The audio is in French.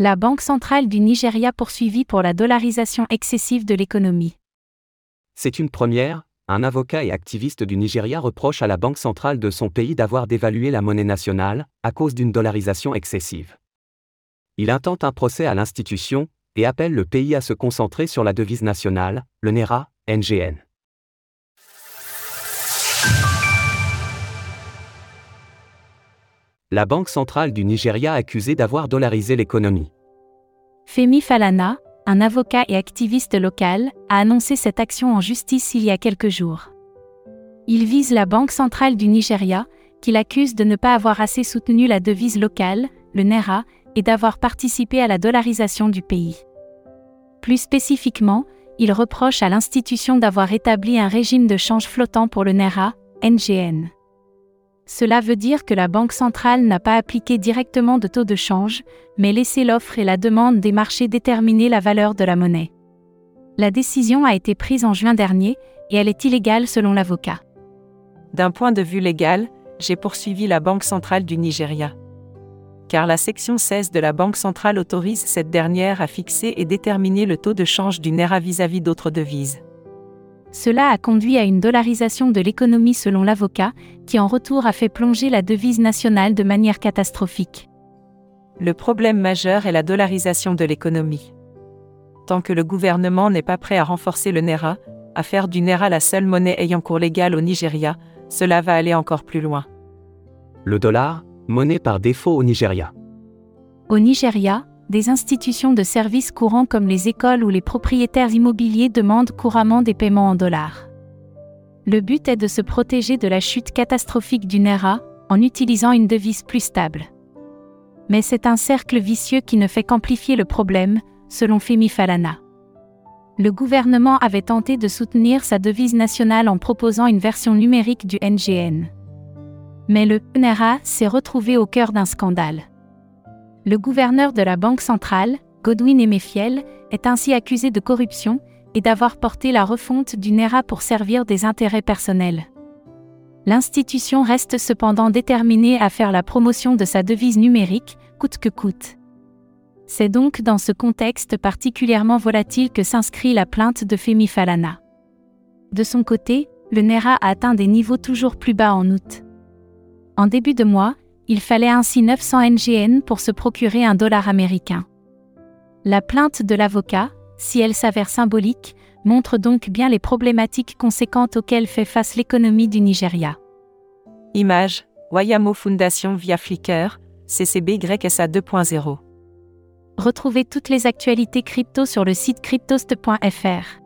La Banque centrale du Nigeria poursuivie pour la dollarisation excessive de l'économie. C'est une première, un avocat et activiste du Nigeria reproche à la Banque centrale de son pays d'avoir dévalué la monnaie nationale, à cause d'une dollarisation excessive. Il intente un procès à l'institution, et appelle le pays à se concentrer sur la devise nationale, le NERA, NGN. La Banque centrale du Nigeria accusée d'avoir dollarisé l'économie. Femi Falana, un avocat et activiste local, a annoncé cette action en justice il y a quelques jours. Il vise la Banque centrale du Nigeria, qu'il accuse de ne pas avoir assez soutenu la devise locale, le NERA, et d'avoir participé à la dollarisation du pays. Plus spécifiquement, il reproche à l'institution d'avoir établi un régime de change flottant pour le NERA, NGN. Cela veut dire que la Banque centrale n'a pas appliqué directement de taux de change, mais laissé l'offre et la demande des marchés déterminer la valeur de la monnaie. La décision a été prise en juin dernier, et elle est illégale selon l'avocat. D'un point de vue légal, j'ai poursuivi la Banque centrale du Nigeria. Car la section 16 de la Banque centrale autorise cette dernière à fixer et déterminer le taux de change du NERA vis-à-vis d'autres devises. Cela a conduit à une dollarisation de l'économie selon l'avocat, qui en retour a fait plonger la devise nationale de manière catastrophique. Le problème majeur est la dollarisation de l'économie. Tant que le gouvernement n'est pas prêt à renforcer le NERA, à faire du NERA la seule monnaie ayant cours légal au Nigeria, cela va aller encore plus loin. Le dollar, monnaie par défaut au Nigeria. Au Nigeria, des institutions de services courants comme les écoles ou les propriétaires immobiliers demandent couramment des paiements en dollars. Le but est de se protéger de la chute catastrophique du NERA en utilisant une devise plus stable. Mais c'est un cercle vicieux qui ne fait qu'amplifier le problème, selon Femi Falana. Le gouvernement avait tenté de soutenir sa devise nationale en proposant une version numérique du NGN. Mais le NERA s'est retrouvé au cœur d'un scandale. Le gouverneur de la Banque centrale, Godwin Emefiel, est ainsi accusé de corruption et d'avoir porté la refonte du NERA pour servir des intérêts personnels. L'institution reste cependant déterminée à faire la promotion de sa devise numérique, coûte que coûte. C'est donc dans ce contexte particulièrement volatile que s'inscrit la plainte de Femi Falana. De son côté, le NERA a atteint des niveaux toujours plus bas en août. En début de mois, il fallait ainsi 900 NGN pour se procurer un dollar américain. La plainte de l'avocat, si elle s'avère symbolique, montre donc bien les problématiques conséquentes auxquelles fait face l'économie du Nigeria. Image, Wayamo Foundation via Flickr, CCBYSA 2.0. Retrouvez toutes les actualités crypto sur le site cryptost.fr.